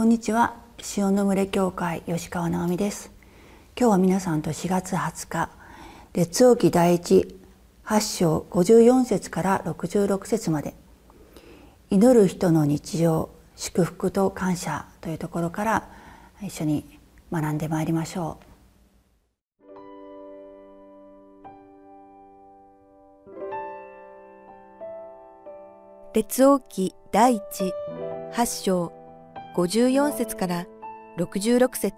こんにちは。塩の群れ教会吉川直美です。今日は皆さんと4月20日列王記第一8章54節から66節まで。祈る人の日常祝福と感謝というところから一緒に学んでまいりましょう。列王記第一8章54節から66節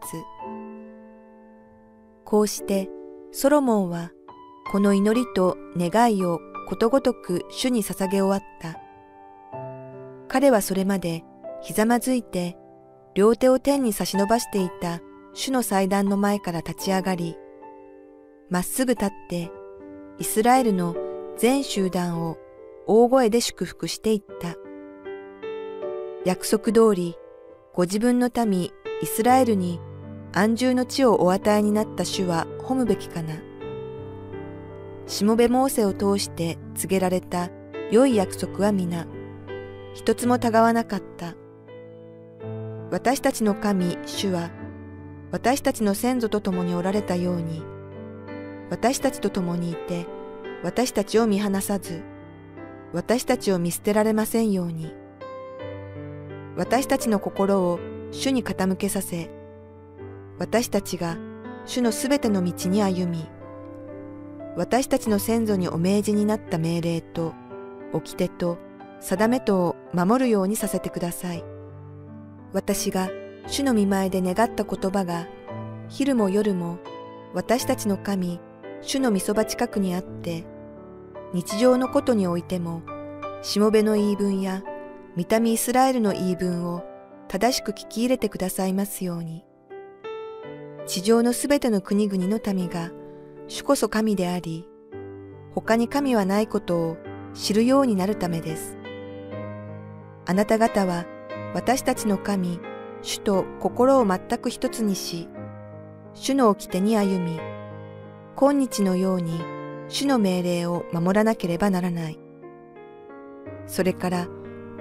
こうしてソロモンはこの祈りと願いをことごとく主に捧げ終わった。彼はそれまでひざまずいて両手を天に差し伸ばしていた主の祭壇の前から立ち上がり、まっすぐ立ってイスラエルの全集団を大声で祝福していった。約束通りご自分の民イスラエルに安住の地をお与えになった主は褒むべきかな。しもべモーセを通して告げられた良い約束は皆、一つもたがわなかった。私たちの神、主は、私たちの先祖と共におられたように、私たちと共にいて、私たちを見放さず、私たちを見捨てられませんように。私たちの心を主に傾けさせ、私たちが主のすべての道に歩み、私たちの先祖にお命じになった命令と、掟と、定めとを守るようにさせてください。私が主の見前で願った言葉が、昼も夜も私たちの神、主の御そば近くにあって、日常のことにおいても、しもべの言い分や見た目イスラエルの言い分を正しく聞き入れてくださいますように。地上のすべての国々の民が主こそ神であり、他に神はないことを知るようになるためです。あなた方は私たちの神、主と心を全く一つにし、主の掟に歩み、今日のように主の命令を守らなければならない。それから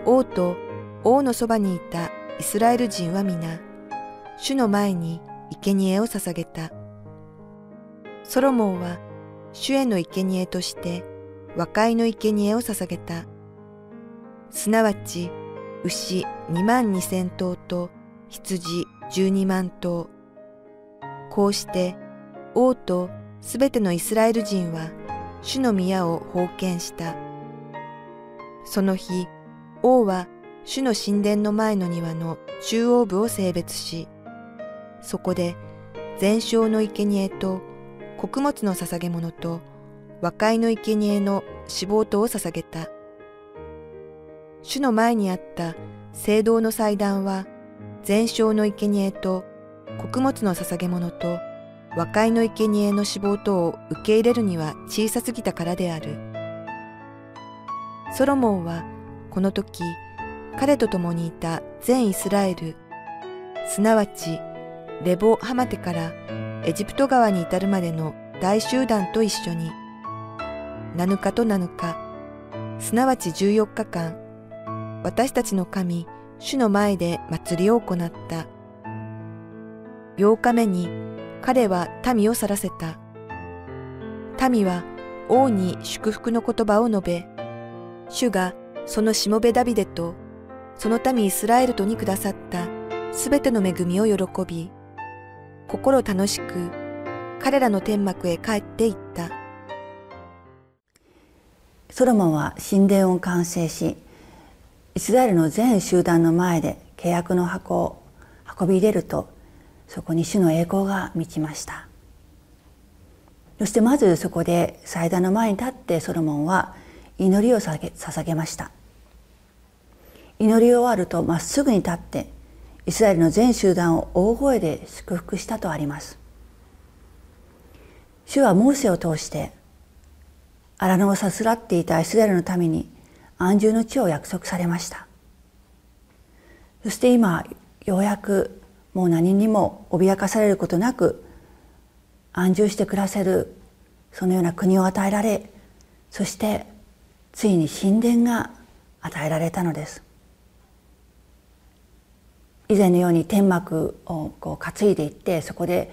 王と王のそばにいたイスラエル人は皆、主の前に生贄を捧げた。ソロモンは主への生贄として和解の生贄を捧げた。すなわち、牛二万二千頭と羊十二万頭。こうして王とすべてのイスラエル人は主の宮を封建した。その日、王は主の神殿の前の庭の中央部を性別し、そこで全焼の生贄と穀物の捧げ物と和解の生贄の死亡とを捧げた。主の前にあった聖堂の祭壇は全焼の生贄と穀物の捧げ物と和解の生贄の死亡とを受け入れるには小さすぎたからである。ソロモンはこの時、彼と共にいた全イスラエル、すなわちレボ・ハマテからエジプト川に至るまでの大集団と一緒に、7日と7日、すなわち14日間、私たちの神、主の前で祭りを行った。8日目に彼は民を去らせた。民は王に祝福の言葉を述べ、主がそのしもべダビデと、その民イスラエルとにくださったすべての恵みを喜び、心楽しく彼らの天幕へ帰っていった。ソロモンは神殿を完成し、イスラエルの全集団の前で契約の箱を運び入れると、そこに主の栄光が満ちました。そしてまずそこで祭壇の前に立ってソロモンは祈りを捧げました祈り終わるとまっすぐに立ってイスラエルの全集団を大声で祝福したとあります。主はモーセを通して荒野をさすらっていたイスラエルの民に安住の地を約束されました。そして今ようやくもう何にも脅かされることなく安住して暮らせるそのような国を与えられそしてついに神殿が与えられたのです。以前のように天幕をこう担いでいってそこで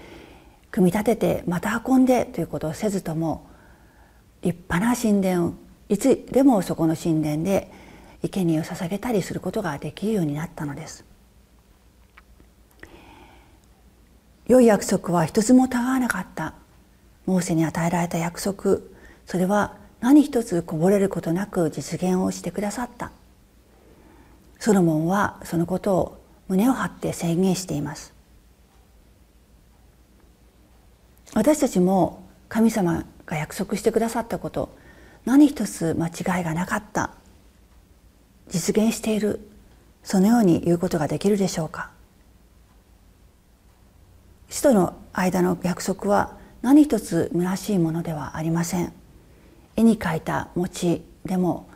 組み立ててまた運んでということをせずとも立派な神殿いつでもそこの神殿で生贄を捧げたりすることができるようになったのです。良い約束は一つもたがわなかった。モーセに与えられた約束。それは何一つこぼれることなく実現をしてくださった。ソロモンはそのことを胸を張って宣言しています。私たちも神様が約束してくださったこと何一つ間違いがなかった実現しているそのように言うことができるでしょうか。死との間の約束は何一つ虚しいものではありません。絵に描いた餅でも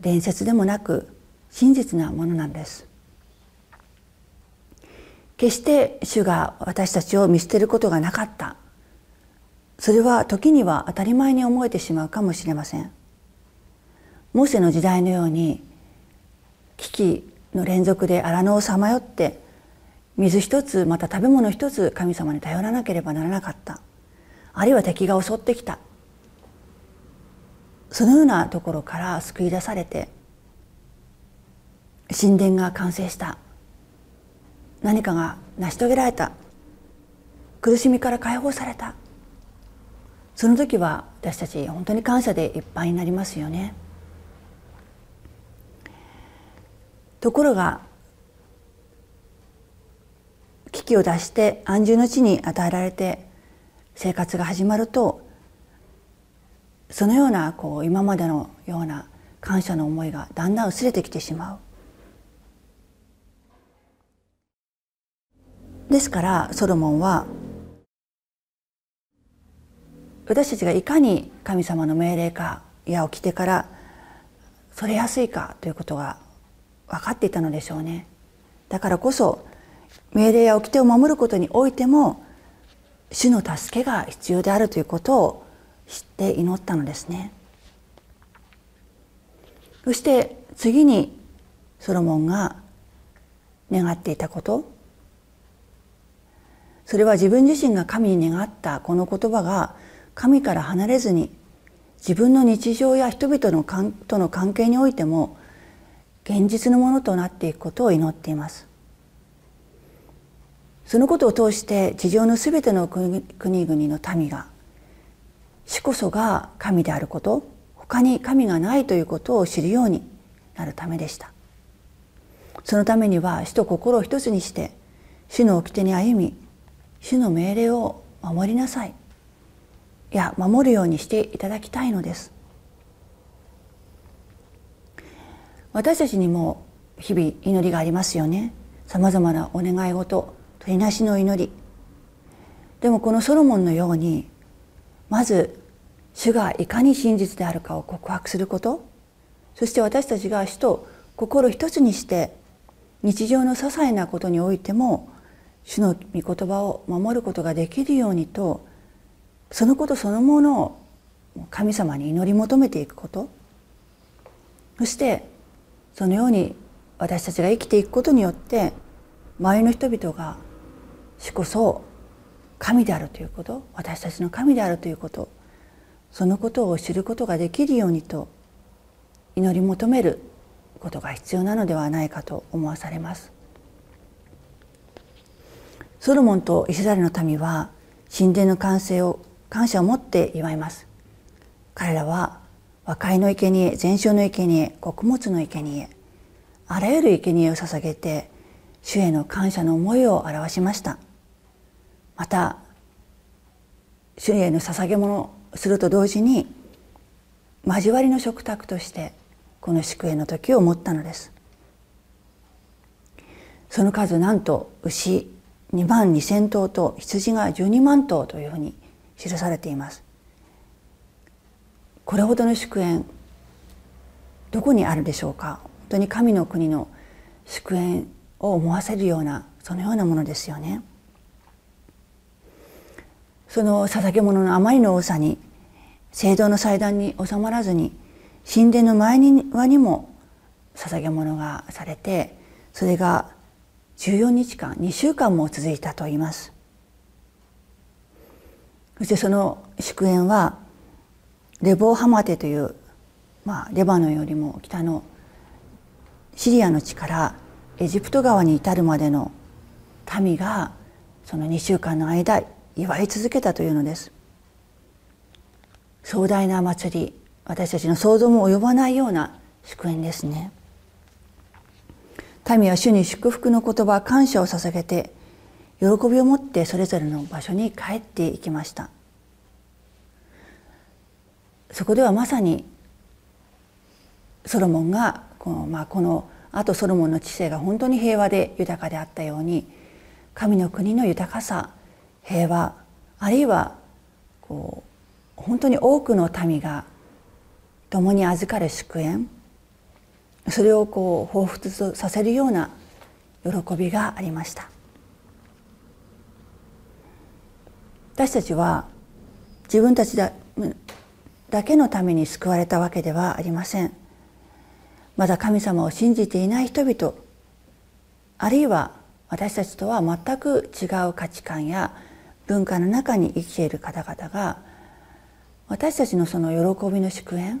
伝説でもなく真実なものなんです。決して主が私たちを見捨てることがなかった。それは時には当たり前に思えてしまうかもしれません。モーセの時代のように危機の連続で荒野をさまよって水一つまた食べ物一つ神様に頼らなければならなかった。あるいは敵が襲ってきた。そのようなところから救い出されて神殿が完成した。何かが成し遂げられた。苦しみから解放された。その時は私たち本当に感謝でいっぱいになりますよね。ところが危機を脱して安住の地に与えられて生活が始まるとそのようなこう今までのような感謝の思いがだんだん薄れてきてしまう。ですからソロモンは私たちがいかに神様の命令か矢を着てからそれやすいかということが分かっていたのでしょうね。だからこそ命令や掟を守ることにおいても主の助けが必要であるということを知って祈ったのですね。そして次にソロモンが願っていたこと。それは自分自身が神に願ったこの言葉が神から離れずに自分の日常や人々のとの関係においても現実のものとなっていくことを祈っています。そのことを通して地上のすべての国々の民が主こそが神であること他に神がないということを知るようになるためでした。そのためには主と心を一つにして主の掟に歩み主の命令を守りなさい。いや守るようにしていただきたいのです。私たちにも日々祈りがありますよね。さまざまなお願い事取りなしの祈り。でもこのソロモンのようにまず主がいかに真実であるかを告白すること。そして私たちが主と心一つにして日常の些細なことにおいても主の御言葉を守ることができるようにとそのことそのものを神様に祈り求めていくことそしてそのように私たちが生きていくことによって周りの人々が主こそ神であるということ私たちの神であるということそのことを知ることができるようにと祈り求めることが必要なのではないかと思わされます。ソロモンとイスラエルの民は神殿の完成を感謝を持って祝います。彼らは和解の生贄全焼の生贄穀物の生贄あらゆる生贄を捧げて主への感謝の思いを表しました。また主への捧げ物をすると同時に交わりの食卓としてこの祝宴の時を持ったのです。その数なんと牛2万2千頭と羊が12万頭というふうに記されています。これほどの祝宴どこにあるでしょうか？本当に神の国の祝宴を思わせるようなそのようなものですよね。その捧げ物のあまりの多さに聖堂の祭壇に収まらずに神殿の前庭にも捧げ物がされてそれが14日間2週間も続いたと言います。そしてその祝宴はレボーハマテという、まあ、レバノンよりも北のシリアの地からエジプト川に至るまでの民がその2週間の間祝い続けたというのです。壮大な祭り私たちの想像も及ばないような祝宴ですね。民は主に祝福の言葉感謝を捧げて喜びを持ってそれぞれの場所に帰っていきました。そこではまさにソロモンがこの,、まあ、このあとソロモンの知性が本当に平和で豊かであったように神の国の豊かさ平和あるいはこう本当に多くの民が共に預かる祝宴それをこう彷彿とさせるような喜びがありました。私たちは自分たちだだけのために救われたわけではありません。まだ神様を信じていない人々あるいは私たちとは全く違う価値観や文化の中に生きている方々が私たちのその喜びの祝宴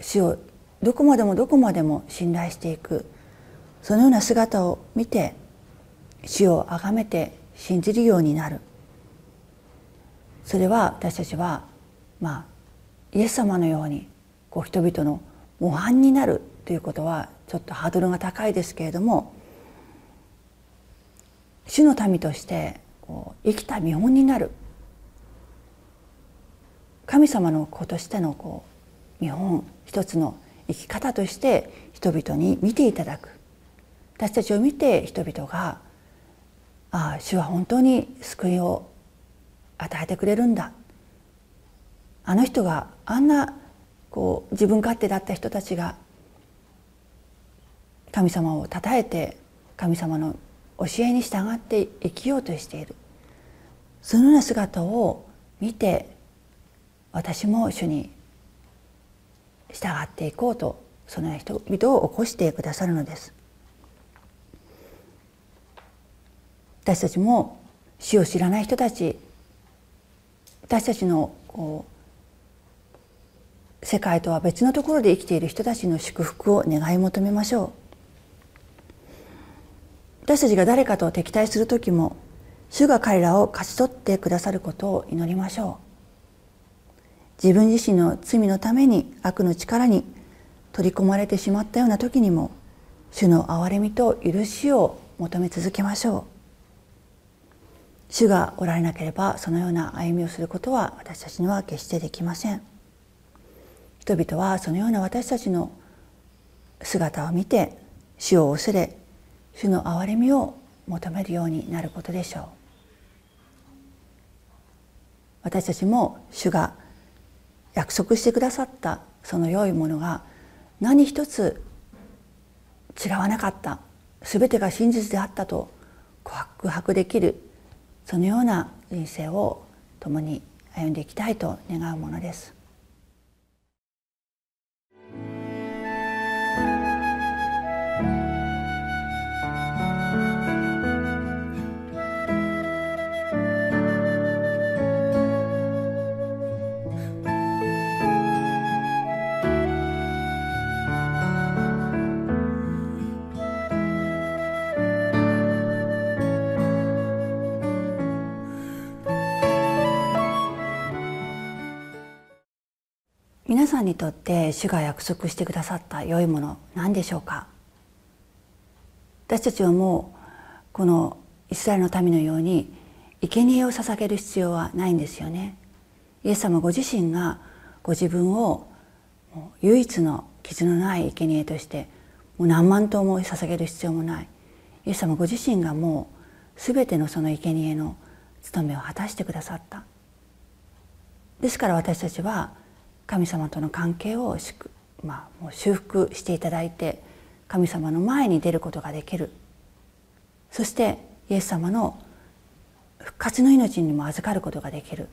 死をどこまでもどこまでも信頼していく。そのような姿を見て死を崇めて信じるようになる。それは私たちはまあイエス様のようにこう人々の模範になるということはちょっとハードルが高いですけれども主の民としてこう生きた見本になる。神様の子としてのこう見本一つの生き方として人々に見ていただく。私たちを見て人々が「ああ主は本当に救いを与えてくれるんだ」あの人があんなこう自分勝手だった人たちが神様をたたえて神様の教えに従って生きようとしている。そのような姿を見て私も主に従っていこうとそのような人々を起こしてくださるのです。私たちも死を知らない人たち私たちのこう世界とは別のところで生きている人たちの祝福を願い求めましょう。私たちが誰かと敵対する時も主が彼らを勝ち取ってくださることを祈りましょう。自分自身の罪のために悪の力に取り込まれてしまったような時にも主の憐れみと許しを求め続けましょう。主がおられなければそのような歩みをすることは私たちには決してできません。人々はそのような私たちの姿を見て主を恐れ主の憐れみを求めるようになることでしょう。私たちも主が約束してくださったその良いものが何一つ違わなかった全てが真実であったと告白できるそのような人生を共に歩んでいきたいと願うものです。さんにとって主が約束してくださった良いもの何でしょうか？私たちはもうこのイスラエルの民のように生贄を捧げる必要はないんですよね。イエス様ご自身がご自分を唯一の傷のない生贄としてもう何万頭も捧げる必要もない。イエス様ご自身がもう全てのその生贄の務めを果たしてくださった。ですから私たちは神様との関係をまあ、もう修復していただいて神様の前に出ることができる。そしてイエス様の復活の命にも預かることができる。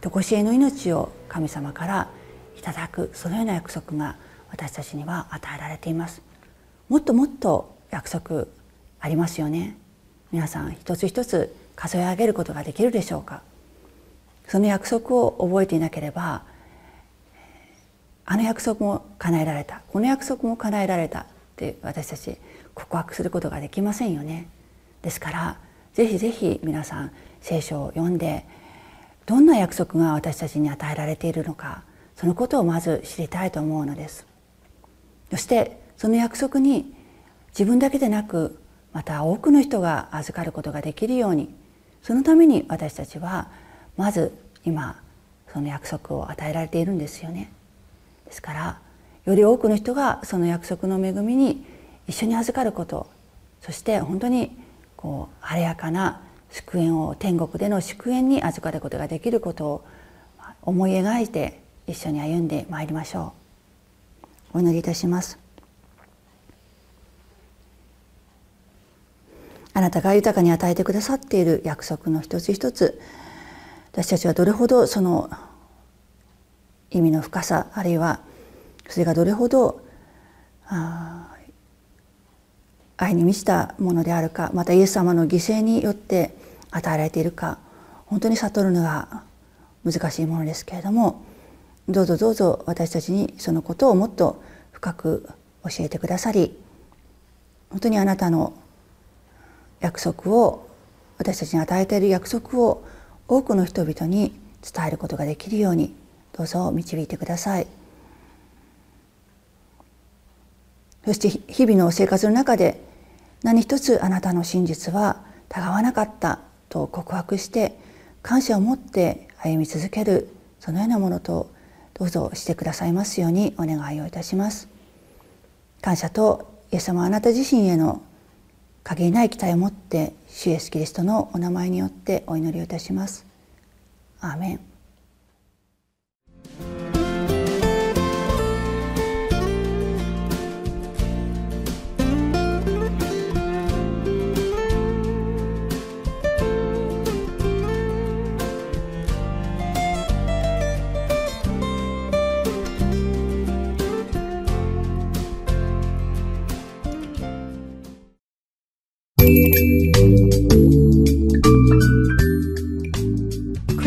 常しえの命を神様からいただくそのような約束が私たちには与えられています。もっともっと約束ありますよね。皆さん一つ一つ数え上げることができるでしょうか。その約束を覚えていなければあの約束も叶えられた。この約束も叶えられた。って私たち告白することができませんよね。ですからぜひぜひ皆さん聖書を読んでどんな約束が私たちに与えられているのかそのことをまず知りたいと思うのです。そしてその約束に自分だけでなくまた多くの人が預かることができるようにそのために私たちはまず今その約束を与えられているんですよね。ですからより多くの人がその約束の恵みに一緒に預かることそして本当にこう晴れやかな祝宴を天国での祝宴に預かることができることを思い描いて一緒に歩んでまいりましょう。お祈りいたします。あなたが豊かに与えてくださっている約束の一つ一つ私たちはどれほどその意味の深さあるいはそれがどれほど愛に満ちたものであるかまたイエス様の犠牲によって与えられているか本当に悟るのが難しいものですけれどもどうぞどうぞ私たちにそのことをもっと深く教えてくださり本当にあなたの約束を私たちに与えている約束を多くの人々に伝えることができるようにどうぞ導いてください。そして日々の生活の中で何一つあなたの真実はたがわなかったと告白して感謝を持って歩み続けるそのようなものとどうぞしてくださいますようにお願いをいたします。感謝とイエス様あなた自身への限りない期待を持って主イエスキリストのお名前によってお祈りをいたします。アーメン。